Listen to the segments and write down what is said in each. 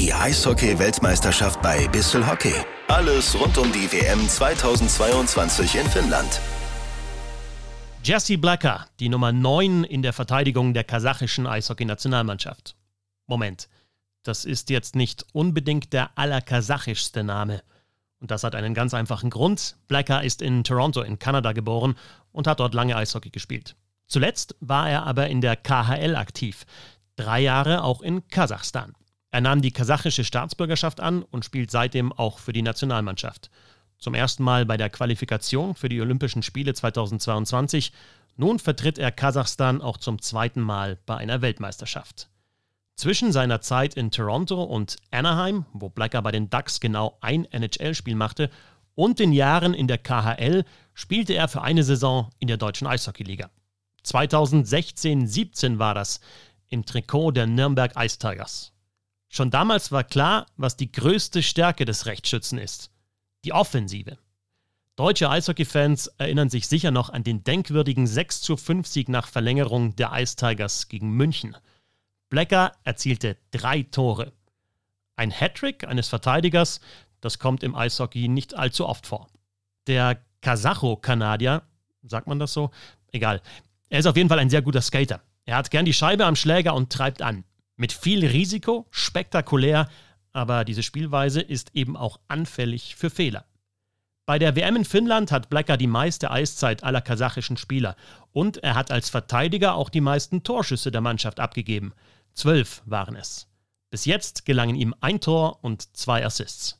Die Eishockey-Weltmeisterschaft bei Bissell Hockey. Alles rund um die WM 2022 in Finnland. Jesse Blacker, die Nummer 9 in der Verteidigung der kasachischen Eishockey-Nationalmannschaft. Moment, das ist jetzt nicht unbedingt der allerkasachischste Name. Und das hat einen ganz einfachen Grund. Blacker ist in Toronto in Kanada geboren und hat dort lange Eishockey gespielt. Zuletzt war er aber in der KHL aktiv, drei Jahre auch in Kasachstan. Er nahm die kasachische Staatsbürgerschaft an und spielt seitdem auch für die Nationalmannschaft. Zum ersten Mal bei der Qualifikation für die Olympischen Spiele 2022. Nun vertritt er Kasachstan auch zum zweiten Mal bei einer Weltmeisterschaft. Zwischen seiner Zeit in Toronto und Anaheim, wo Blacker bei den Ducks genau ein NHL-Spiel machte, und den Jahren in der KHL spielte er für eine Saison in der deutschen Eishockeyliga. 2016-17 war das im Trikot der Nürnberg Ice Tigers. Schon damals war klar, was die größte Stärke des Rechtsschützen ist. Die Offensive. Deutsche Eishockey-Fans erinnern sich sicher noch an den denkwürdigen 6 zu 5 Sieg nach Verlängerung der Ice Tigers gegen München. Blecker erzielte drei Tore. Ein Hattrick eines Verteidigers, das kommt im Eishockey nicht allzu oft vor. Der Kasacho-Kanadier, sagt man das so? Egal. Er ist auf jeden Fall ein sehr guter Skater. Er hat gern die Scheibe am Schläger und treibt an. Mit viel Risiko, spektakulär, aber diese Spielweise ist eben auch anfällig für Fehler. Bei der WM in Finnland hat Blacker die meiste Eiszeit aller kasachischen Spieler und er hat als Verteidiger auch die meisten Torschüsse der Mannschaft abgegeben. Zwölf waren es. Bis jetzt gelangen ihm ein Tor und zwei Assists.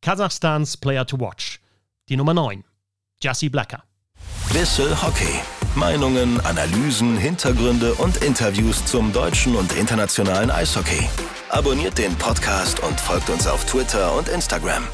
Kasachstans Player to Watch. Die Nummer 9. Jassi Blacker. Bissel Hockey. Meinungen, Analysen, Hintergründe und Interviews zum deutschen und internationalen Eishockey. Abonniert den Podcast und folgt uns auf Twitter und Instagram.